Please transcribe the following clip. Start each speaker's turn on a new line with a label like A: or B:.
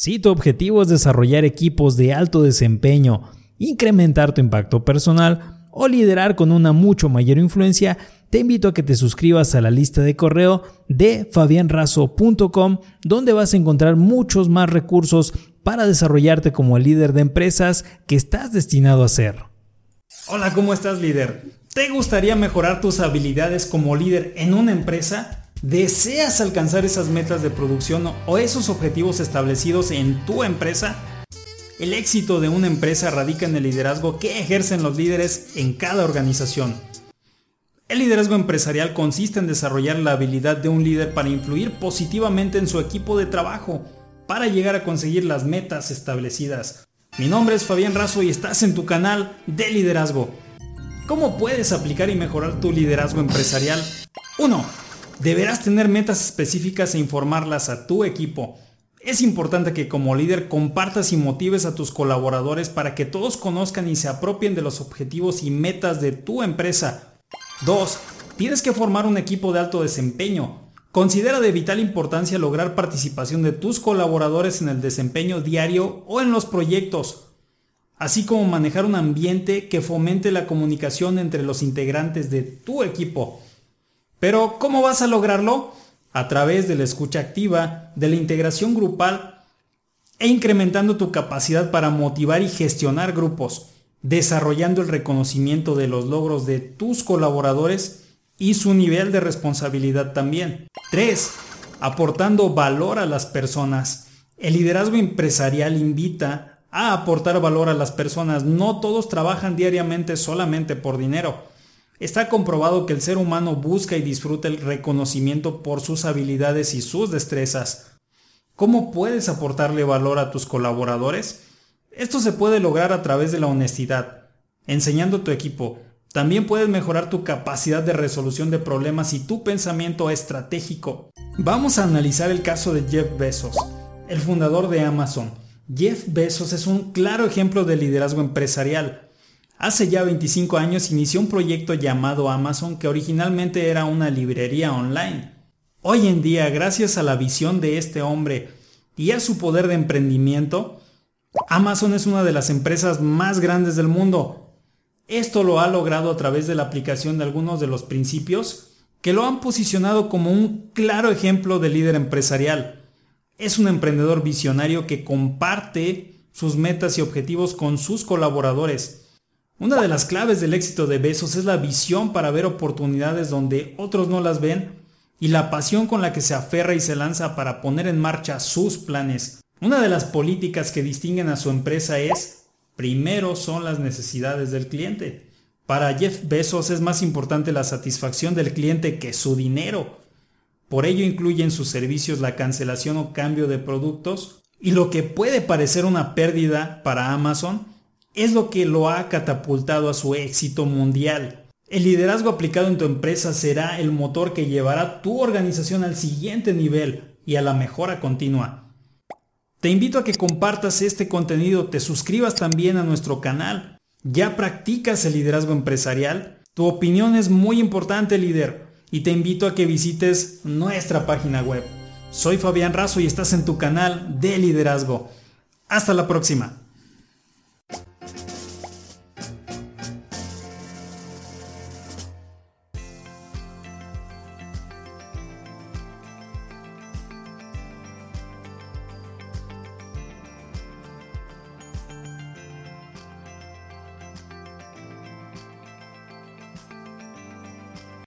A: Si tu objetivo es desarrollar equipos de alto desempeño, incrementar tu impacto personal o liderar con una mucho mayor influencia, te invito a que te suscribas a la lista de correo de fabianrazo.com donde vas a encontrar muchos más recursos para desarrollarte como líder de empresas que estás destinado a ser.
B: Hola, ¿cómo estás líder? ¿Te gustaría mejorar tus habilidades como líder en una empresa? ¿Deseas alcanzar esas metas de producción o esos objetivos establecidos en tu empresa? El éxito de una empresa radica en el liderazgo que ejercen los líderes en cada organización. El liderazgo empresarial consiste en desarrollar la habilidad de un líder para influir positivamente en su equipo de trabajo, para llegar a conseguir las metas establecidas. Mi nombre es Fabián Razo y estás en tu canal de liderazgo. ¿Cómo puedes aplicar y mejorar tu liderazgo empresarial? 1 Deberás tener metas específicas e informarlas a tu equipo. Es importante que como líder compartas y motives a tus colaboradores para que todos conozcan y se apropien de los objetivos y metas de tu empresa. 2. Tienes que formar un equipo de alto desempeño. Considera de vital importancia lograr participación de tus colaboradores en el desempeño diario o en los proyectos, así como manejar un ambiente que fomente la comunicación entre los integrantes de tu equipo. Pero ¿cómo vas a lograrlo? A través de la escucha activa, de la integración grupal e incrementando tu capacidad para motivar y gestionar grupos, desarrollando el reconocimiento de los logros de tus colaboradores y su nivel de responsabilidad también. 3. Aportando valor a las personas. El liderazgo empresarial invita a aportar valor a las personas. No todos trabajan diariamente solamente por dinero. Está comprobado que el ser humano busca y disfruta el reconocimiento por sus habilidades y sus destrezas. ¿Cómo puedes aportarle valor a tus colaboradores? Esto se puede lograr a través de la honestidad, enseñando a tu equipo. También puedes mejorar tu capacidad de resolución de problemas y tu pensamiento estratégico. Vamos a analizar el caso de Jeff Bezos, el fundador de Amazon. Jeff Bezos es un claro ejemplo de liderazgo empresarial. Hace ya 25 años inició un proyecto llamado Amazon que originalmente era una librería online. Hoy en día, gracias a la visión de este hombre y a su poder de emprendimiento, Amazon es una de las empresas más grandes del mundo. Esto lo ha logrado a través de la aplicación de algunos de los principios que lo han posicionado como un claro ejemplo de líder empresarial. Es un emprendedor visionario que comparte sus metas y objetivos con sus colaboradores una de las claves del éxito de Besos es la visión para ver oportunidades donde otros no las ven y la pasión con la que se aferra y se lanza para poner en marcha sus planes. Una de las políticas que distinguen a su empresa es, primero son las necesidades del cliente. Para Jeff Bezos es más importante la satisfacción del cliente que su dinero. Por ello incluye en sus servicios la cancelación o cambio de productos y lo que puede parecer una pérdida para Amazon es lo que lo ha catapultado a su éxito mundial. El liderazgo aplicado en tu empresa será el motor que llevará tu organización al siguiente nivel y a la mejora continua. Te invito a que compartas este contenido, te suscribas también a nuestro canal. ¿Ya practicas el liderazgo empresarial? Tu opinión es muy importante líder y te invito a que visites nuestra página web. Soy Fabián Razo y estás en tu canal de liderazgo. Hasta la próxima.